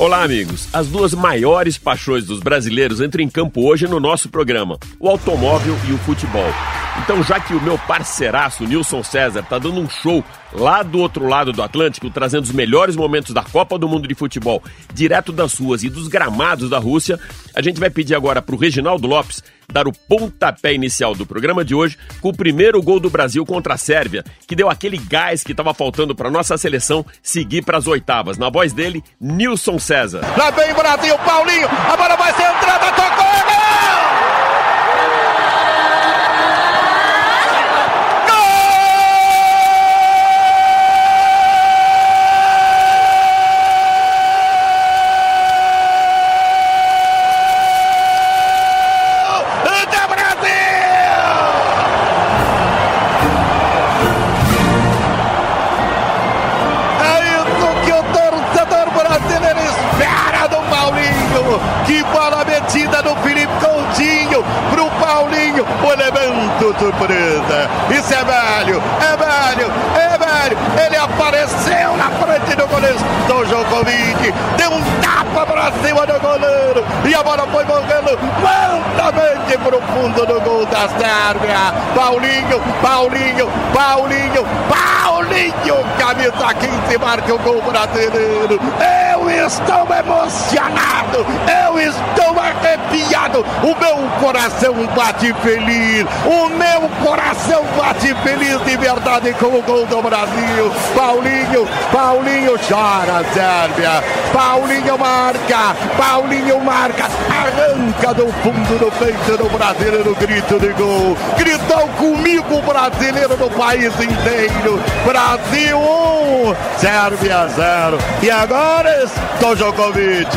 Olá, amigos. As duas maiores paixões dos brasileiros entram em campo hoje no nosso programa: o automóvel e o futebol. Então, já que o meu parceiraço Nilson César está dando um show lá do outro lado do Atlântico, trazendo os melhores momentos da Copa do Mundo de Futebol, direto das ruas e dos gramados da Rússia, a gente vai pedir agora para o Reginaldo Lopes dar o pontapé inicial do programa de hoje com o primeiro gol do Brasil contra a Sérvia, que deu aquele gás que estava faltando para nossa seleção seguir para as oitavas. Na voz dele, Nilson César. Lá vem o Brasil, Paulinho, a bola vai ser entrada, tocou, Djokovic. Deu um cima do goleiro. E a bola foi morrendo lentamente para o fundo do gol da Sérvia. Paulinho, Paulinho, Paulinho, Paulinho. Camisa 15 marca o gol brasileiro. Eu estou emocionado. Eu estou arrepiado. O meu coração bate feliz. O meu coração bate feliz de verdade com o gol do Brasil. Paulinho, Paulinho chora, Sérvia. Paulinho marca, Paulinho marca, arranca do fundo do peito do brasileiro, grito de gol. Gritou comigo brasileiro do país inteiro. Brasil 1, Sérvia 0. E agora, Stojokovic.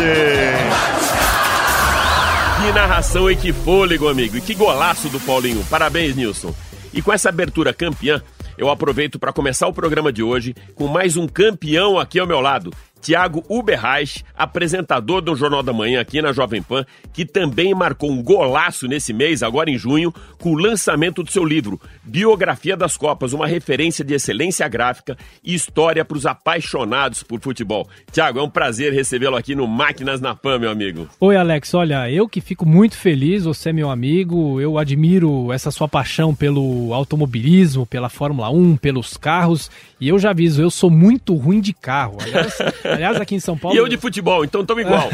Que narração e que fôlego, amigo. E que golaço do Paulinho. Parabéns, Nilson. E com essa abertura campeã, eu aproveito para começar o programa de hoje com mais um campeão aqui ao meu lado. Tiago Uberreich, apresentador do Jornal da Manhã aqui na Jovem Pan, que também marcou um golaço nesse mês, agora em junho, com o lançamento do seu livro Biografia das Copas, uma referência de excelência gráfica e história para os apaixonados por futebol. Tiago, é um prazer recebê-lo aqui no Máquinas na Pan, meu amigo. Oi, Alex. Olha, eu que fico muito feliz, você é meu amigo, eu admiro essa sua paixão pelo automobilismo, pela Fórmula 1, pelos carros, e eu já aviso, eu sou muito ruim de carro. Aliás, Aliás, aqui em São Paulo. E eu de futebol, então estamos igual.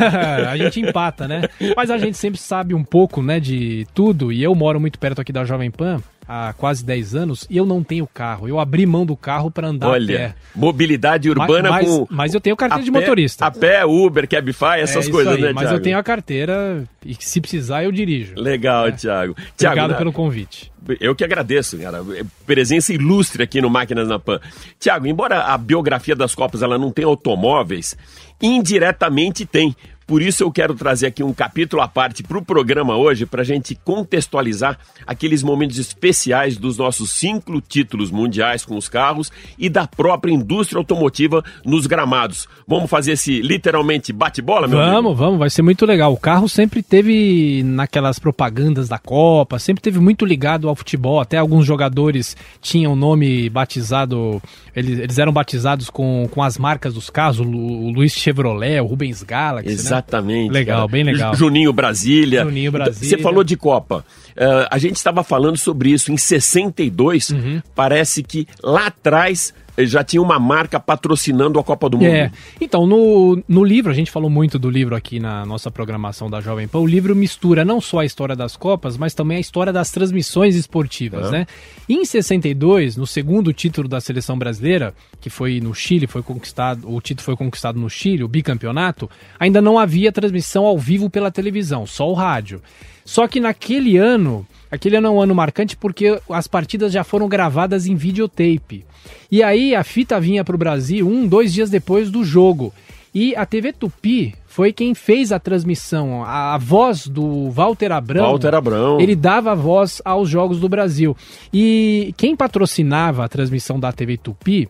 a gente empata, né? Mas a gente sempre sabe um pouco, né, de tudo. E eu moro muito perto aqui da Jovem Pan há quase 10 anos e eu não tenho carro. Eu abri mão do carro para andar Olha, a pé. mobilidade urbana mas, com. Mas eu tenho carteira de pé, motorista. A pé, Uber, Cabify, essas é coisas, aí, né, Mas Thiago? eu tenho a carteira e se precisar eu dirijo. Legal, É. Thiago. Obrigado Thiago, pelo convite. Eu que agradeço, cara. Presença ilustre aqui no Máquinas na Pan. Tiago, embora a biografia das Copas ela não tenha automóveis, indiretamente tem. Por isso eu quero trazer aqui um capítulo à parte para o programa hoje, para a gente contextualizar aqueles momentos especiais dos nossos cinco títulos mundiais com os carros e da própria indústria automotiva nos gramados. Vamos fazer esse literalmente bate-bola, meu Vamos, amigo? vamos, vai ser muito legal. O carro sempre teve naquelas propagandas da Copa, sempre teve muito ligado ao futebol. Até alguns jogadores tinham nome batizado, eles, eles eram batizados com, com as marcas dos carros, o, Lu- o Luiz Chevrolet, o Rubens Galaxy, né? Exatamente. Legal, cara. bem legal. Juninho Brasília. Juninho Brasília. Você falou de Copa. Eh, a gente estava falando sobre isso em 62. Uhum. Parece que lá atrás eh, já tinha uma marca patrocinando a Copa do Mundo. É. Então, no, no livro, a gente falou muito do livro aqui na nossa programação da Jovem Pan. O livro mistura não só a história das Copas, mas também a história das transmissões esportivas, Ah. né? Em 62, no segundo título da seleção brasileira, que foi no Chile, foi conquistado, o título foi conquistado no Chile, o bicampeonato, ainda não havia transmissão ao vivo pela televisão, só o rádio. Só que naquele ano, aquele ano é um ano marcante porque as partidas já foram gravadas em videotape. E aí a fita vinha para o Brasil um, dois dias depois do jogo. E a TV Tupi foi quem fez a transmissão. A, a voz do Walter Abrão. Walter Abrão. Ele dava voz aos Jogos do Brasil. E quem patrocinava a transmissão da TV Tupi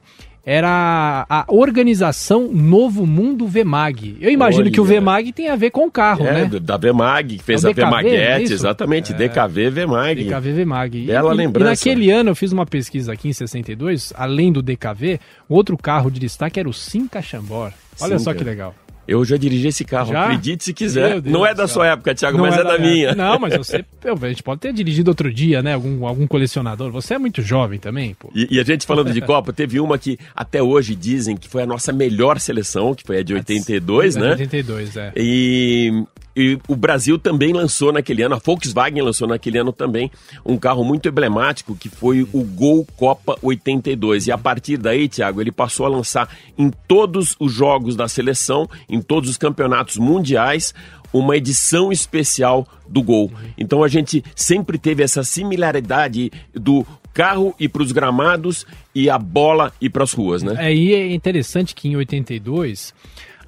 era a organização Novo Mundo Vemag. Eu imagino Olha. que o Vemag tem a ver com o carro, É, né? da Vemag, que fez É a é Vemaguete, isso? exatamente, DKV Vemag. DKV Vemag. Bela e, lembrança. E naquele ano eu fiz uma pesquisa aqui em 62, além do DKV, outro carro de destaque era o Simca Chambor. Olha só Simca. que legal. Eu já dirigi esse carro, Já? acredite se quiser. Não é da sua época, Thiago, Não mas é, da época. minha. Não, mas você, a gente pode ter dirigido outro dia, né? Algum, algum colecionador. Você é muito jovem também, pô. E, e a gente falando de Copa, teve uma que até hoje dizem que foi a nossa melhor seleção, que foi a de 82, né? 82, é. E, e o Brasil também lançou naquele ano, a Volkswagen lançou naquele ano também um carro muito emblemático que foi o Gol Copa 82. E a partir daí, Thiago, ele passou a lançar em todos os jogos da seleção, em todos os campeonatos mundiais, uma edição especial do Gol. Então a gente sempre teve essa similaridade do carro ir para os gramados e a bola ir para as ruas, né? É, e é interessante que em 82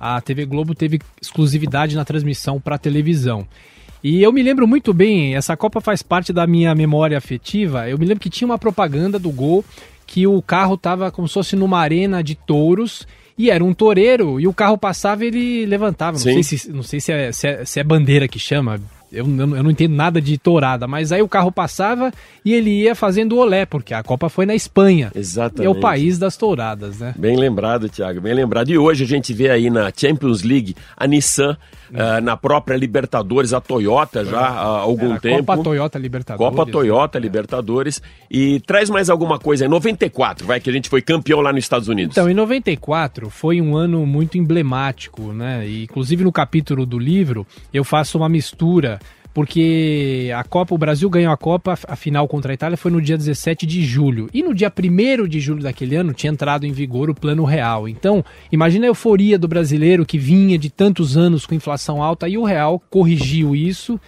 a TV Globo teve exclusividade na transmissão para televisão. E eu me lembro muito bem, essa Copa faz parte da minha memória afetiva. Eu me lembro que tinha uma propaganda do Gol que o carro tava como se fosse numa arena de touros e era um toureiro e o carro passava e ele levantava. Não Sim. sei, se, não sei se, é, se, é, se é bandeira que chama. Eu, não- eu não entendo nada de tourada, mas aí o carro passava e ele ia fazendo olé, porque a Copa foi na Espanha. Exatamente. É o país das touradas, né? Bem lembrado, Thiago, bem lembrado. E hoje a gente vê aí na Champions League a Nissan, ah, na própria Libertadores, a Toyota já há algum Era tempo. Copa Toyota Libertadores. Copa Toyota Libertadores. E traz mais alguma coisa aí. 94, vai, que a gente foi campeão lá nos Estados Unidos. Então, em 94 foi um ano muito emblemático, né? E, inclusive no capítulo do livro eu faço uma mistura, porque a Copa, o Brasil ganhou a Copa, a final contra a Itália foi no dia 17 de julho. E no dia 1 de julho daquele ano tinha entrado em vigor o Plano Real. Então, imagina a euforia do brasileiro que vinha de tantos anos com inflação alta e o Real corrigiu isso.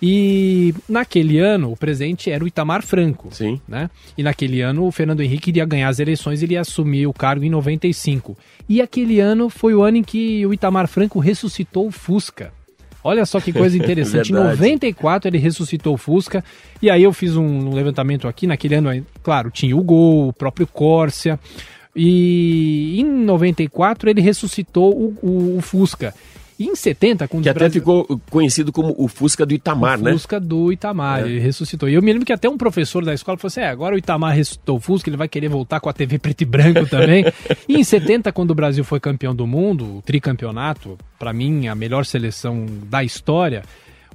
E naquele ano o presidente era o Itamar Franco Sim. né? E naquele ano o Fernando Henrique iria ganhar as eleições, ele ia assumir o cargo em 95. E aquele ano foi o ano em que o Itamar Franco ressuscitou o Fusca. Olha só que coisa interessante. em Verdade. 94 ele ressuscitou o Fusca. E aí eu fiz um, levantamento aqui. Naquele ano, claro, tinha o Gol, o próprio Corsia. E em 94 ele ressuscitou o, o- o Fusca. E em 70, quando Que até Brasil- ficou conhecido como o Fusca do Itamar, o né? Fusca do Itamar, É. ele ressuscitou. E eu me lembro que até um professor da escola falou assim: é, agora o Itamar ressuscitou o Fusca, ele vai querer voltar com a TV preto e branco também. e em 70, quando o Brasil foi campeão do mundo, o tricampeonato, pra mim, a melhor seleção da história,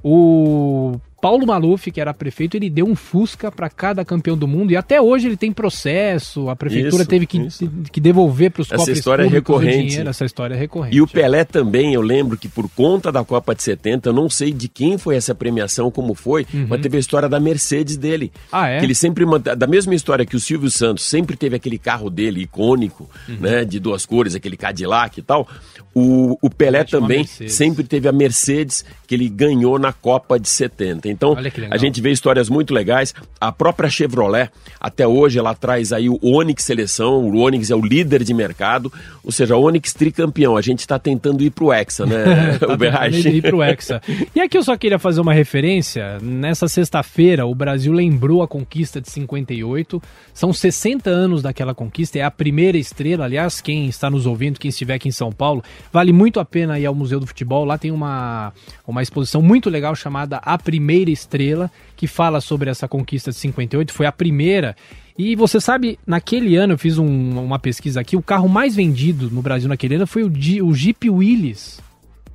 o Paulo Maluf, que era prefeito, ele deu um Fusca para cada campeão do mundo e até hoje ele tem processo, a prefeitura Isso, teve que, isso. que devolver para os Essa cofres história é recorrente. dinheiro, essa história é recorrente. E o Pelé também, eu lembro que por conta da Copa de 70, eu não sei de quem foi essa premiação, como foi, mas teve a história da Mercedes dele. Uhum. Ah, é? Que ele sempre da mesma história que o Silvio Santos sempre teve aquele carro dele icônico, Uhum. né, de duas cores, aquele Cadillac e tal. O, o Pelé também sempre teve a Mercedes que ele ganhou na Copa de 70. Então, a gente vê histórias muito legais. A própria Chevrolet, até hoje, ela traz aí o Onix Seleção. O Onix é o líder de mercado, ou seja, o Onix tricampeão. A gente está tentando ir pro Hexa, né, Tá o tentando ir pro Hexa. E aqui eu só queria fazer uma referência. Nessa sexta-feira, o Brasil lembrou a conquista de 58. São 60 anos daquela conquista. É a primeira estrela. Aliás, quem está nos ouvindo, quem estiver aqui em São Paulo, vale muito a pena ir ao Museu do Futebol. Lá tem uma, uma exposição muito legal chamada A Primeira Estrela, que fala sobre essa conquista de 58. Foi a primeira. E você sabe, naquele ano, eu fiz um- uma pesquisa aqui, o carro mais vendido no Brasil naquele ano foi o, o Jeep Willys.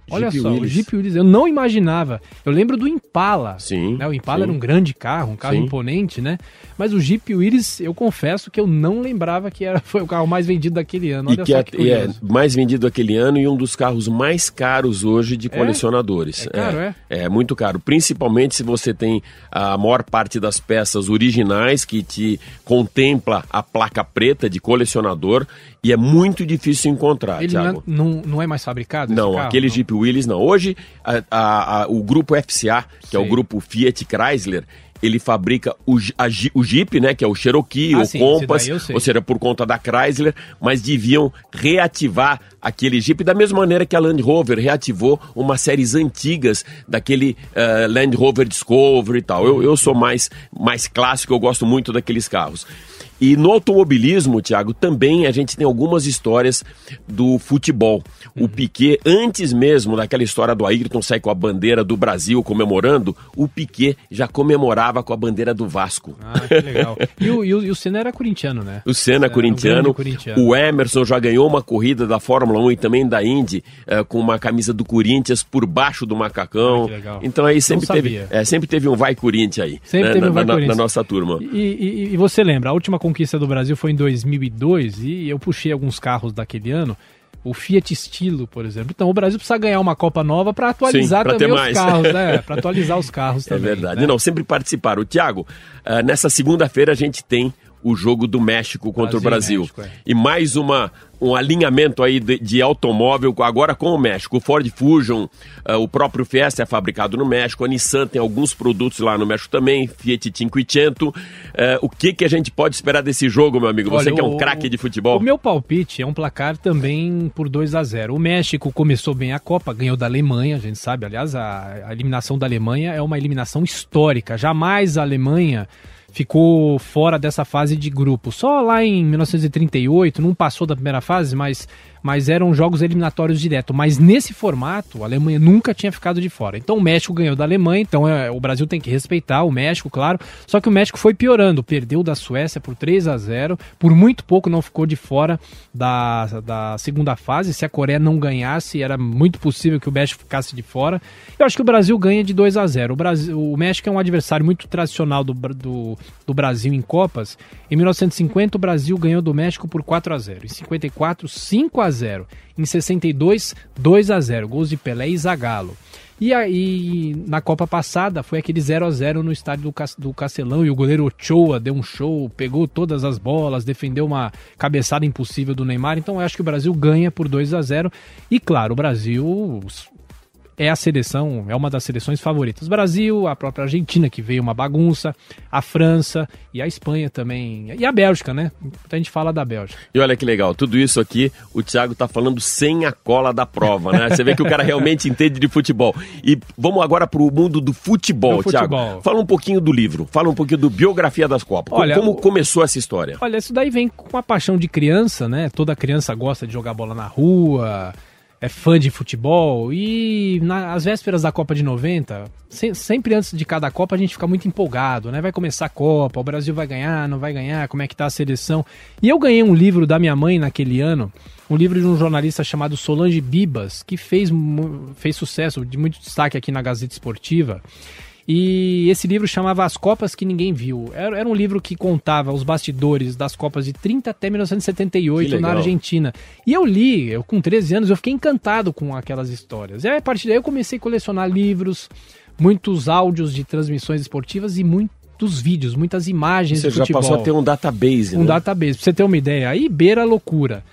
Olha Jeep só, o Willys. Jeep Willys, eu não imaginava. Eu lembro do Impala. Sim, né? O Impala sim. era um grande carro, um carro Sim. imponente, né? Mas o Jeep Willys, eu confesso que eu não lembrava que era, foi o carro mais vendido daquele ano. E Olha que só é, que e é mais vendido aquele ano e um dos carros mais caros hoje de colecionadores. É caro, é? É muito caro, principalmente se você tem a maior parte das peças originais que te contempla a placa preta de colecionador e é muito difícil encontrar, Ele não é, Thiago. não, não é mais fabricado? Não, carro? aquele Não. Jeep Willys não. Hoje, a- a- a- o grupo FCA, que é o grupo Fiat Chrysler, ele fabrica o, a o Jeep, né, que é o Cherokee, Ah, o sim, Compass, ou seja, por conta da Chrysler, mas deviam reativar aquele Jeep da mesma maneira que a Land Rover reativou umas séries antigas daquele eh, Land Rover Discovery e tal. Eu, eu sou mais, mais clássico, eu gosto muito daqueles carros. E no automobilismo, Thiago, também a gente tem algumas histórias do futebol. Uhum. O Piquet, antes mesmo daquela história do Ayrton sair com a bandeira do Brasil comemorando, o Piquet já comemorava com a bandeira do Vasco. Ah, que legal. E o, e o, e o Senna era corintiano, né? O Senna Era um corintiano, o Emerson já ganhou uma corrida da Fórmula 1 e também da Indy eh, com uma camisa do Corinthians por baixo do macacão. Ah, que legal. Então aí sempre teve, é, sempre teve um vai Corinthians aí, Sempre né, teve um na, vai na- Corinthians. na nossa turma. E, e- e você lembra, a última conquista do Brasil foi em 2002 e eu puxei alguns carros daquele ano. O Fiat Stilo, por exemplo. Então o Brasil precisa ganhar uma Copa nova para atualizar pra também os mais. carros, né? Para atualizar os carros É também. verdade. né? Não, sempre participaram. Tiago, ah, nessa segunda-feira a gente tem o jogo do México contra Brasil o Brasil. México, é. E mais uma, um alinhamento aí de, de automóvel, agora com o México. O Ford Fusion, ah, o próprio Fiesta é fabricado no México, a Nissan tem alguns produtos lá no México também, Fiat 500. Ah, o que, que a gente pode esperar desse jogo, meu amigo? Você Olha, que é um craque de futebol. O meu palpite é um placar também por 2 a 0 O México começou bem a Copa, ganhou da Alemanha, a gente sabe. Aliás, a, a eliminação da Alemanha é uma eliminação histórica. Jamais a Alemanha ficou fora dessa fase de grupo. Só lá em 1938, não passou da primeira fase, mas, mas eram jogos eliminatórios direto. Mas nesse formato, a Alemanha nunca tinha ficado de fora. Então o México ganhou da Alemanha, então é, o Brasil tem que respeitar o México, claro. Só que o México foi piorando, perdeu da Suécia por 3 a 0 por muito pouco não ficou de fora da, da segunda fase. Se a Coreia não ganhasse, era muito possível que o México ficasse de fora. Eu acho que o Brasil ganha de 2 a 0 o, Brasil, o México é um adversário muito tradicional do, do, do Brasil em Copas. Em 1950, o Brasil ganhou do México por 4 a 0 Em 54, 5 a 0 Em 62, 2 a 0 Gols de Pelé e Zagallo. E aí, na Copa passada, foi aquele 0 a 0 no estádio do Castelão e o goleiro Ochoa deu um show, pegou todas as bolas, defendeu uma cabeçada impossível do Neymar. Então, eu acho que o Brasil ganha por 2 a 0 E, claro, o Brasil é a seleção, é uma das seleções favoritas. Brasil, a própria Argentina, que veio uma bagunça, a França e a Espanha também. E a Bélgica, né? Muita gente fala da Bélgica. E olha que legal, tudo isso aqui o Thiago tá falando sem a cola da prova, né? Você vê que o cara realmente entende de futebol. E vamos agora pro mundo do futebol, Do futebol. Thiago. Fala um pouquinho do livro, fala um pouquinho do Biografia das Copas. Como- Olha, como o- começou essa história? Olha, isso daí vem com a paixão de criança, né? Toda criança gosta de jogar bola na rua, é fã de futebol. E nas vésperas da Copa de 90, se- sempre antes de cada Copa a gente fica muito empolgado, né? Vai começar a Copa, o Brasil vai ganhar, não vai ganhar, como é que tá a seleção. E eu ganhei um livro da minha mãe naquele ano, um livro de um jornalista chamado Solange Bibas, que fez, fez sucesso, de muito destaque aqui na Gazeta Esportiva. E esse livro chamava As Copas que Ninguém Viu. Era, era um livro que contava os bastidores das Copas de 30 até Que 1978 na. Argentina. E eu li, eu com 13 anos, eu fiquei encantado com aquelas histórias. E aí, a partir daí eu comecei a colecionar livros, muitos áudios de transmissões esportivas e muitos vídeos, muitas imagens Você já futebol passou a ter um database, um né? database. Pra você ter uma ideia, aí beira a loucura.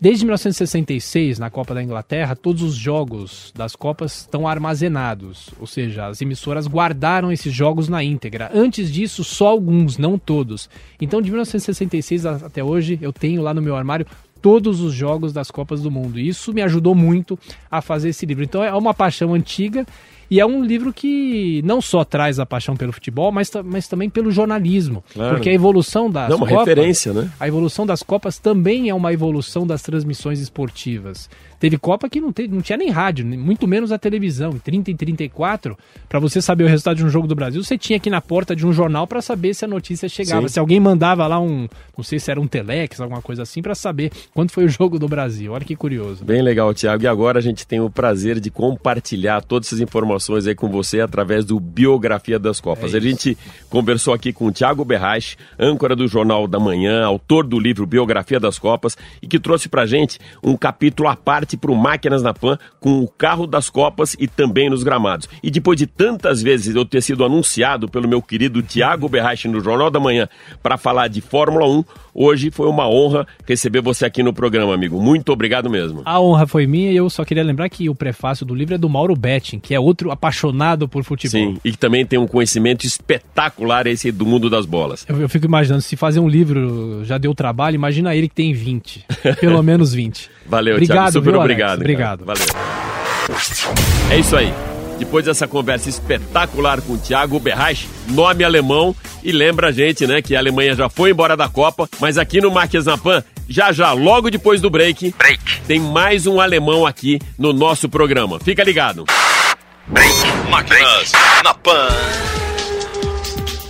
Desde 1966, na Copa da Inglaterra, todos os jogos das Copas estão armazenados. Ou seja, as emissoras guardaram esses jogos na íntegra. Antes disso, só alguns, não todos. Então, de 1966 a- até hoje, eu tenho lá no meu armário todos os jogos das Copas do Mundo. E isso me ajudou muito a fazer esse livro. Então, é uma paixão antiga. E é um livro que não só traz a paixão pelo futebol, mas, mas também pelo jornalismo. Claro. Porque a evolução das Não, uma Copas, referência, né? a evolução das Copas também é uma evolução das transmissões esportivas. Teve Copa que não, te- não tinha nem rádio, muito menos a televisão. Em 30 e 34, para você saber o resultado de um jogo do Brasil, você tinha que ir na porta de um jornal para saber se a notícia chegava. Sim. Se alguém mandava lá um, não sei se era um telex, alguma coisa assim, para saber quanto foi o jogo do Brasil. Olha que curioso. Bem legal, Thiago. E agora a gente tem o prazer de compartilhar todas essas informações aí com você através do Biografia das Copas. É a gente conversou aqui com o Thiago Berrache, âncora do Jornal da Manhã, autor do livro Biografia das Copas, e que trouxe pra gente um capítulo à parte pro Máquinas na Pan com o carro das Copas e também nos gramados. E depois de tantas vezes eu ter sido anunciado pelo meu querido Thiago Berrache no Jornal da Manhã para falar de Fórmula 1, hoje foi uma honra receber você aqui no programa, amigo. Muito obrigado mesmo. A honra foi minha e eu só queria lembrar que o prefácio do livro é do Mauro Betting, que é outro outro apaixonado por futebol. Sim, e que também tem um conhecimento espetacular esse do mundo das bolas. Eu, eu fico imaginando, se fazer um livro já deu trabalho, imagina ele que tem 20. Pelo menos 20. Valeu, obrigado, Thiago. Super viu, obrigado. Alex? Obrigado. Cara. Valeu. É isso aí. Depois dessa conversa espetacular com o Thiago Berraich, nome alemão, e lembra a gente, né, que a Alemanha já foi embora da Copa, mas aqui no Marques na Pan, já já, logo depois do break, break. tem mais um alemão aqui no nosso programa. Fica ligado. Máquinas na Pan.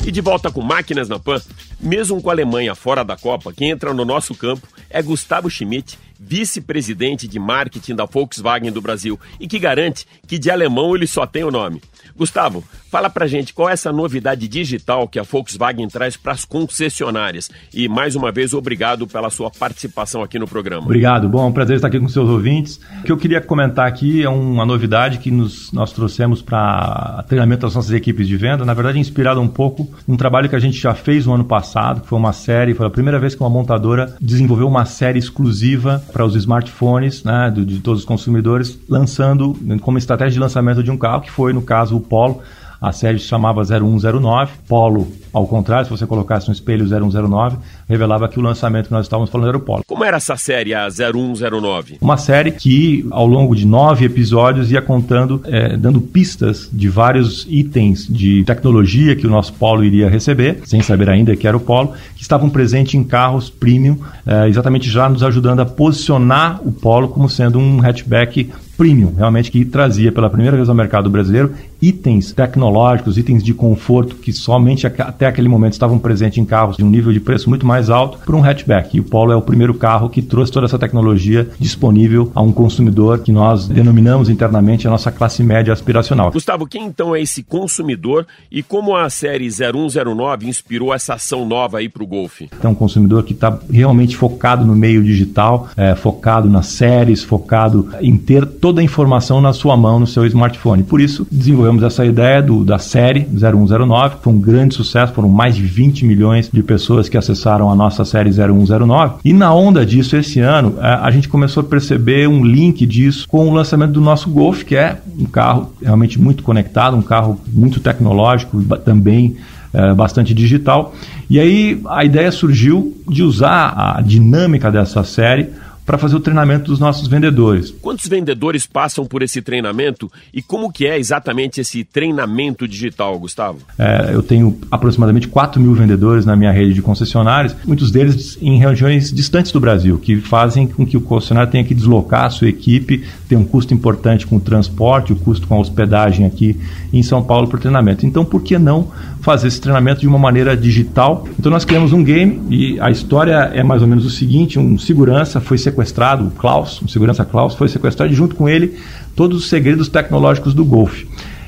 E de volta com Máquinas na Pan, mesmo com a Alemanha fora da Copa, quem entra no nosso campo é Gustavo Schmidt, vice-presidente de marketing da Volkswagen do Brasil e que garante que de alemão ele só tem o nome. Gustavo, fala pra gente qual é essa novidade digital que a Volkswagen traz para as concessionárias. E mais uma vez, obrigado pela sua participação aqui no programa. Obrigado, bom, é um prazer estar aqui com seus ouvintes. O que eu queria comentar aqui é uma novidade que nos, nós trouxemos para treinamento das nossas equipes de venda, na verdade inspirado um pouco num trabalho que a gente já fez no ano passado, que foi uma série, foi a primeira vez que uma montadora desenvolveu uma série exclusiva para os smartphones né, de, de todos os consumidores, lançando como estratégia de lançamento de um carro, que foi, no caso, o Polo. A série se chamava 0109, Polo ao contrário, se você colocasse um espelho 0109, revelava que o lançamento que nós estávamos falando era o Polo. Como era essa série, a 0109? Uma série que, ao longo de nove episódios, ia contando, é, dando pistas de vários itens de tecnologia que o nosso Polo iria receber, sem saber ainda que era o Polo, estavam presentes em carros premium, é, exatamente já nos ajudando a posicionar o Polo como sendo um hatchback premium, realmente que trazia pela primeira vez ao mercado brasileiro itens tecnológicos, itens de conforto que somente até aquele momento estavam presentes em carros de um nível de preço muito mais alto para um hatchback. E o Polo é o primeiro carro que trouxe toda essa tecnologia disponível a um consumidor que nós denominamos internamente a nossa classe média aspiracional. Gustavo, quem então é esse consumidor e como a série 0109 inspirou essa ação nova aí para o Golf? É um consumidor que está realmente focado no meio digital, é, focado nas séries, focado em ter toda a informação na sua mão, no seu smartphone. Por isso, desenvolvemos essa ideia do, da série 0109, que foi um grande sucesso, foram mais de 20 milhões de pessoas que acessaram a nossa série 0109. E na onda disso, esse ano, a, a gente começou a perceber um link disso com o lançamento do nosso Golf, que é um carro realmente muito conectado, um carro muito tecnológico, também é, bastante digital. E aí a ideia surgiu de usar a dinâmica dessa série para fazer o treinamento dos nossos vendedores. Quantos vendedores passam por esse treinamento e como que é exatamente esse treinamento digital, Gustavo? É, eu tenho aproximadamente 4 mil vendedores na minha rede de concessionários, muitos deles em regiões distantes do Brasil, que fazem com que o concessionário tenha que deslocar a sua equipe, tem um custo importante com o transporte, o custo com a hospedagem aqui em São Paulo para o treinamento. Então, por que não fazer esse treinamento de uma maneira digital? Então, nós criamos um game e a história é mais ou menos o seguinte: um segurança foi sequestrado, o Klaus, um segurança Klaus, foi sequestrado e junto com ele todos os segredos tecnológicos do Golf.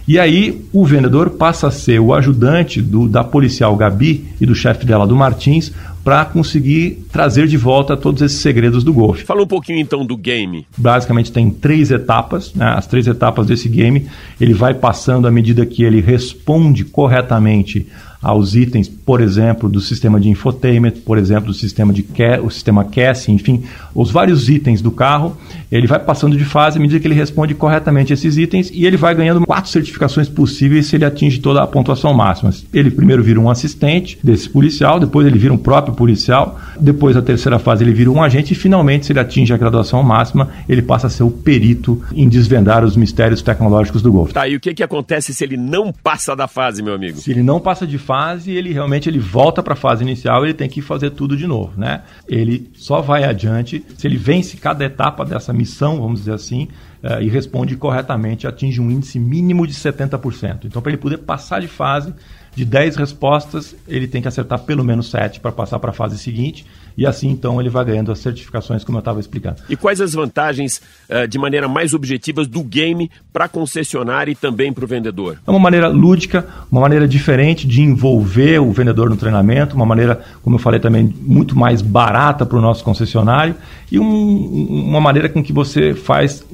E aí o vendedor passa a ser o ajudante do, da policial Gabi e do chefe dela, do Martins, para conseguir trazer de volta todos esses segredos do golfe. Fala um pouquinho então do game. Basicamente tem três etapas, né? as três etapas desse game. Ele vai passando à medida que ele responde corretamente aos itens, por exemplo, do sistema de infotainment, por exemplo, do sistema de o sistema CAS, enfim, os vários itens do carro, ele vai passando de fase à medida que ele responde corretamente esses itens e ele vai ganhando quatro certificações possíveis se ele atinge toda a pontuação máxima. Ele primeiro vira um assistente desse policial, depois ele vira um próprio policial, depois a terceira fase ele vira um agente e finalmente, se ele atinge a graduação máxima, ele passa a ser o perito em desvendar os mistérios tecnológicos do Golf. Tá, e o que, que acontece se ele não passa da fase, meu amigo? Se ele não passa de fase, ele realmente ele volta para a fase inicial, ele tem que fazer tudo de novo, né? Ele só vai adiante se ele vence cada etapa dessa missão, vamos dizer assim, uh, e responde corretamente, atinge um índice mínimo de 70%. Então, para ele poder passar de fase, de 10 respostas, ele tem que acertar pelo menos 7 para passar para a fase seguinte. E assim, então, ele vai ganhando as certificações, como eu estava explicando. E quais as vantagens, uh, de maneira mais objetiva, do game para a concessionária e também para o vendedor? É uma maneira lúdica, uma maneira diferente de envolver o vendedor no treinamento, uma maneira, como eu falei também, muito mais barata para o nosso concessionário e um, uma maneira com que você faz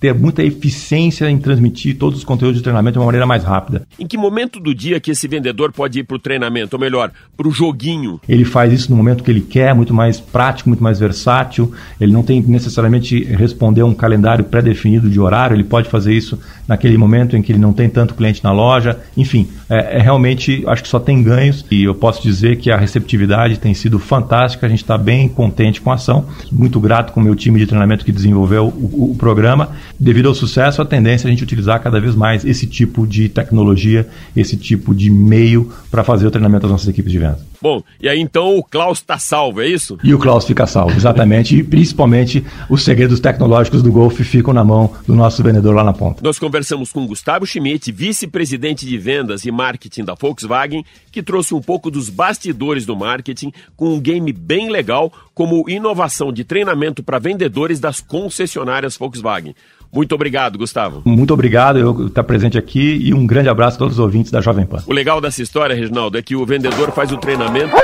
ter muita eficiência em transmitir todos os conteúdos de treinamento de uma maneira mais rápida. Em que momento do dia que esse vendedor pode ir para o treinamento, ou melhor, para o joguinho? Ele faz isso no momento que ele quer, muito mais prático, muito mais versátil. Ele não tem necessariamente responder a um calendário pré-definido de horário, ele pode fazer isso naquele momento em que ele não tem tanto cliente na loja. Enfim, é, é realmente, acho que só tem ganhos e eu posso dizer que a receptividade tem sido fantástica, a gente está bem contente com a ação, muito grato com o meu time de treinamento que desenvolveu o, o programa. Devido ao sucesso, a tendência é a gente utilizar cada vez mais esse tipo de tecnologia, esse tipo de meio para fazer o treinamento das nossas equipes de venda. Bom, e aí então o Klaus está salvo, é isso? E o Klaus fica salvo, exatamente. e principalmente os segredos tecnológicos do Golf ficam na mão do nosso vendedor lá na ponta. Nós conversamos com Gustavo Schmidt, vice-presidente de vendas e marketing da Volkswagen, que trouxe um pouco dos bastidores do marketing com um game bem legal, como inovação de treinamento para vendedores das concessionárias Volkswagen. Muito obrigado, Gustavo. Muito obrigado eu estar presente aqui e um grande abraço a todos os ouvintes da Jovem Pan. O legal dessa história, Reginaldo, é que o vendedor faz o treinamento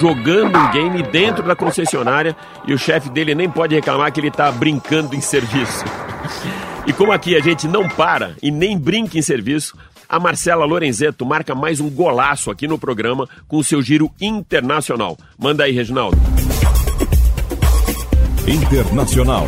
jogando um game dentro da concessionária e o chefe dele nem pode reclamar que ele está brincando em serviço. E como aqui a gente não para e nem brinca em serviço, a Marcela Lorenzeto marca mais um golaço aqui no programa com seu giro internacional. Manda aí, Reginaldo. Internacional.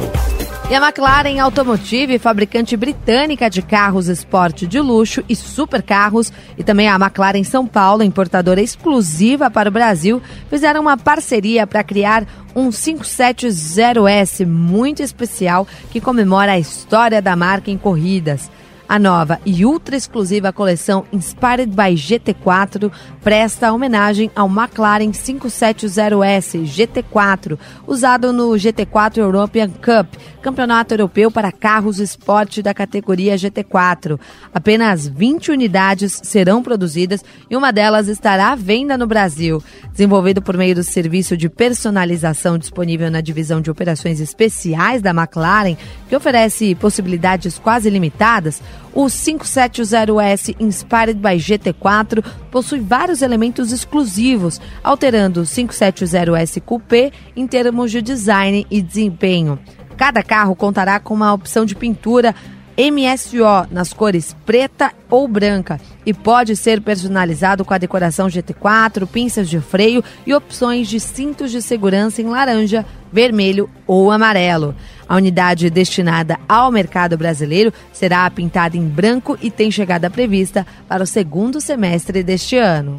E a McLaren Automotive, fabricante britânica de carros esporte de luxo e supercarros, e também a McLaren São Paulo, importadora exclusiva para o Brasil, fizeram uma parceria para criar um 570S muito especial que comemora a história da marca em corridas. A nova e ultra exclusiva coleção Inspired by GT4 presta homenagem ao McLaren 570S GT4, usado no GT4 European Cup, campeonato europeu para carros esporte da categoria GT4. Apenas 20 unidades serão produzidas e uma delas estará à venda no Brasil. Desenvolvido por meio do serviço de personalização disponível na divisão de operações especiais da McLaren, que oferece possibilidades quase limitadas, o 570S Inspired by GT4 possui vários elementos exclusivos, alterando o 570S Coupé em termos de design e desempenho. Cada carro contará com uma opção de pintura MSO nas cores preta ou branca e pode ser personalizado com a decoração GT4, pinças de freio e opções de cintos de segurança em laranja, vermelho ou amarelo. A unidade destinada ao mercado brasileiro será pintada em branco e tem chegada prevista para o segundo semestre deste ano.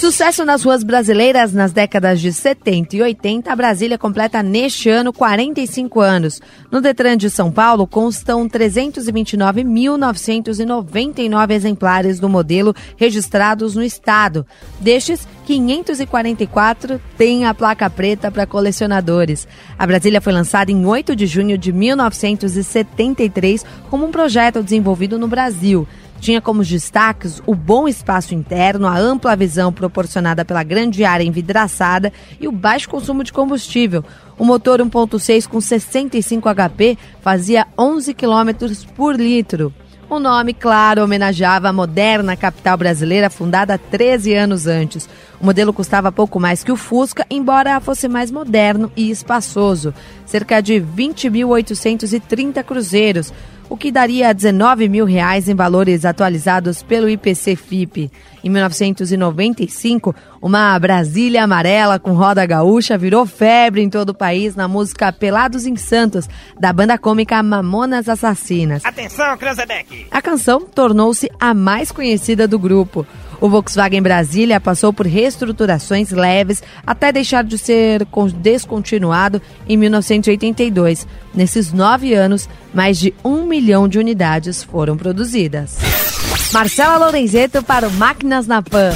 Sucesso nas ruas brasileiras nas décadas de 70 e 80, a Brasília completa neste ano 45 anos. No Detran de São Paulo constam 329.999 exemplares do modelo registrados no estado. Destes, 544 têm a placa preta para colecionadores. A Brasília foi lançada em 8 de junho de 1973 como um projeto desenvolvido no Brasil. Tinha como destaques o bom espaço interno, a ampla visão proporcionada pela grande área envidraçada e o baixo consumo de combustível. O motor 1.6 com 65 HP fazia 11 km por litro. O nome, claro, homenageava a moderna capital brasileira fundada 13 anos antes. O modelo custava pouco mais que o Fusca, embora fosse mais moderno e espaçoso, cerca de 20.830 cruzeiros o que daria 19 mil reais em valores atualizados pelo IPC FIP. Em 1995, uma Brasília amarela com roda gaúcha virou febre em todo o país na música Pelados em Santos, da banda cômica Mamonas Assassinas. Atenção, Cranzebeck! A canção tornou-se a mais conhecida do grupo. O Volkswagen Brasília passou por reestruturações leves até deixar de ser descontinuado em 1982. Nesses nove anos, mais de um milhão de unidades foram produzidas. Marcela Lorenzeto para o Máquinas na Pan.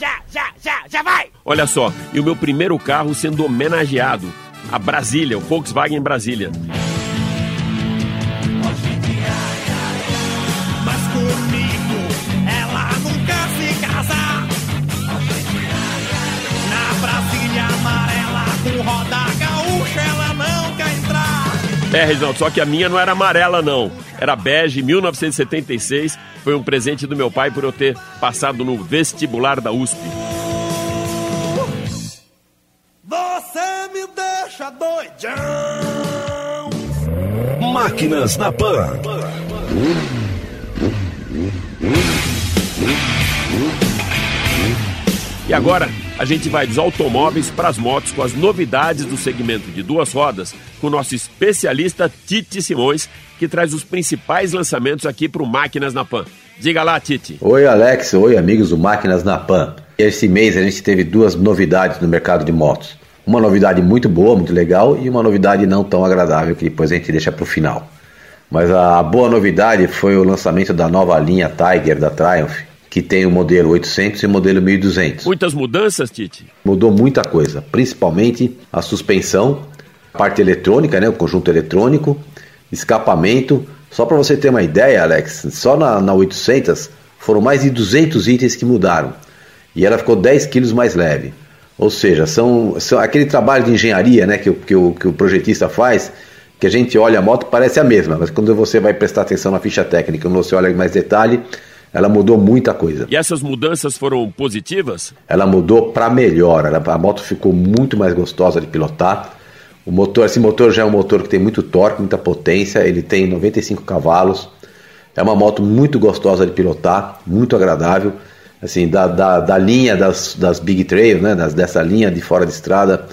Já, já, já, já vai! Olha só, e o meu primeiro carro sendo homenageado, a Brasília, o Volkswagen Brasília. É, Reginaldo, só que a minha não era amarela, não. Era bege, 1976. Foi um presente do meu pai por eu ter passado no vestibular da USP. Você me deixa doidão. Máquinas na Pan. E agora a gente vai dos automóveis para as motos com as novidades do segmento de duas rodas com o nosso especialista Tite Simões, que traz os principais lançamentos aqui para o Máquinas na Pan. Diga lá, Tite. Oi, Alex. Oi, amigos do Máquinas na Pan. Esse mês a gente teve duas novidades no mercado de motos. Uma novidade muito boa, muito legal, e uma novidade não tão agradável, que depois a gente deixa para o final. Mas a boa novidade foi o lançamento da nova linha Tiger da Triumph, que tem o modelo 800 e o modelo 1200. Muitas mudanças, Tite? Mudou muita coisa, principalmente a suspensão, parte eletrônica, né, o conjunto eletrônico, escapamento. Só para você ter uma ideia, Alex, só na, na 800 foram mais de 200 itens que mudaram e ela ficou 10 quilos mais leve. Ou seja, são, são aquele trabalho de engenharia né, que, que, o, que o projetista faz que a gente olha a moto parece a mesma, mas quando você vai prestar atenção na ficha técnica, quando você olha em mais detalhe, ela mudou muita coisa. E essas mudanças foram positivas? Ela mudou para melhor, ela, a moto ficou muito mais gostosa de pilotar. O motor, esse motor já é um motor que tem muito torque, muita potência, ele tem 95 cavalos. É uma moto muito gostosa de pilotar, muito agradável. Assim, da, da, da linha das, das Big Trail, né, das, dessa linha de fora de estrada,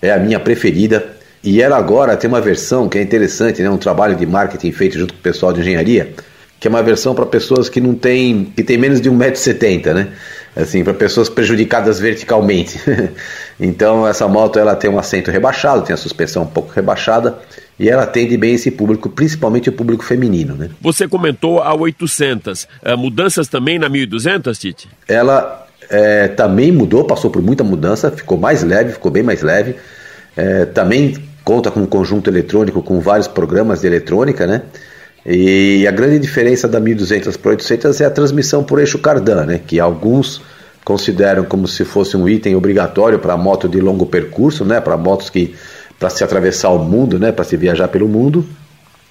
é a minha preferida. E ela agora tem uma versão que é interessante, né? um trabalho de marketing feito junto com o pessoal de engenharia, que é uma versão para pessoas que não tem, que tem menos de 1,70m, né? Assim, para pessoas prejudicadas verticalmente. então essa moto ela tem um assento rebaixado, tem a suspensão um pouco rebaixada e ela atende bem esse público, principalmente o público feminino, né? Você comentou a 800, uh, mudanças também na 1200, Tite? Ela é, também mudou, passou por muita mudança, ficou mais leve, ficou bem mais leve. É, também conta com um conjunto eletrônico com vários programas de eletrônica, né? E a grande diferença da 1200 para 800 é a transmissão por eixo cardan, né? Que alguns consideram como se fosse um item obrigatório para moto de longo percurso, né? Para motos que para se atravessar o mundo, né? Para se viajar pelo mundo.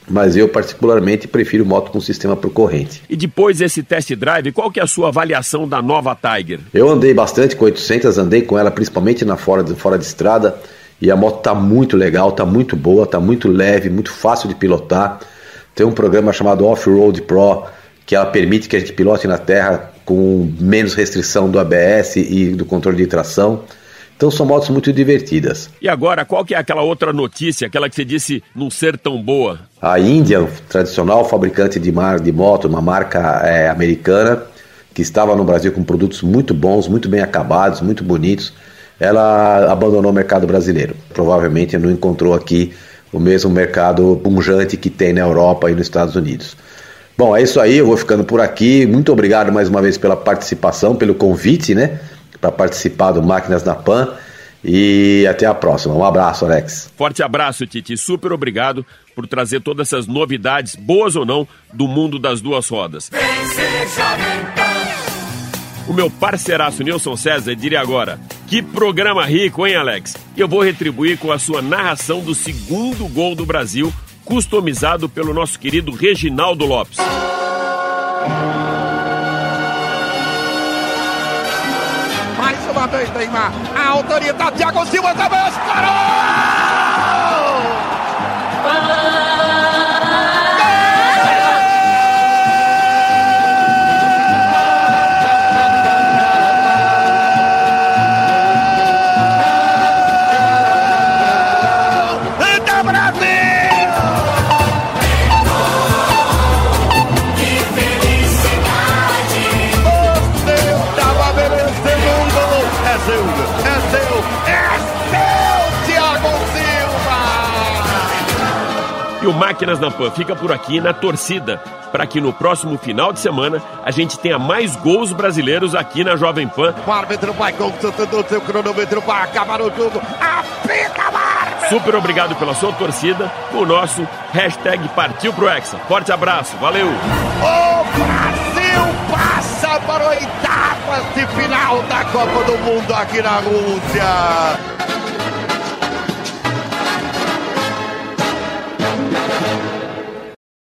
Mas eu particularmente prefiro moto com sistema por corrente. E depois desse test drive, qual que é a sua avaliação da nova Tiger? Eu andei bastante com 800, andei com ela principalmente na fora de, fora de estrada e a moto tá muito legal, tá muito boa, tá muito leve, muito fácil de pilotar. Tem um programa chamado Off-Road Pro que ela permite que a gente pilote na terra com menos restrição do ABS e do controle de tração. Então são motos muito divertidas. E agora, qual que é aquela outra notícia, aquela que você disse não ser tão boa? A Índia, tradicional fabricante de, mar, de moto, uma marca é, americana, que estava no Brasil com produtos muito bons, muito bem acabados, muito bonitos, ela abandonou o mercado brasileiro. Provavelmente não encontrou aqui o mesmo mercado punjante que tem na Europa e nos Estados Unidos. Bom, é isso aí, eu vou ficando por aqui. Muito obrigado mais uma vez pela participação, pelo convite, né? Para participar do Máquinas na Pan. E até a próxima. Um abraço, Alex. Forte abraço, Titi. Super obrigado por trazer todas essas novidades, boas ou não, do mundo das duas rodas. O meu parceiraço Nilson César diria agora: que programa rico, hein, Alex? Eu vou retribuir com a sua narração do segundo gol do Brasil, customizado pelo nosso querido Reginaldo Lopes. Mais uma vez, Neymar. A autoridade, Thiago Silva também disparou! Máquinas na Pan fica por aqui na torcida, para que no próximo final de semana a gente tenha mais gols brasileiros aqui na Jovem Pan. O árbitro vai consultando o seu cronômetro para acabar o jogo. Apita, árbitro! Super obrigado pela sua torcida, o nosso hashtag Partiu pro Hexa. Forte abraço, valeu! O Brasil passa para oitavas de final da Copa do Mundo aqui na Rússia.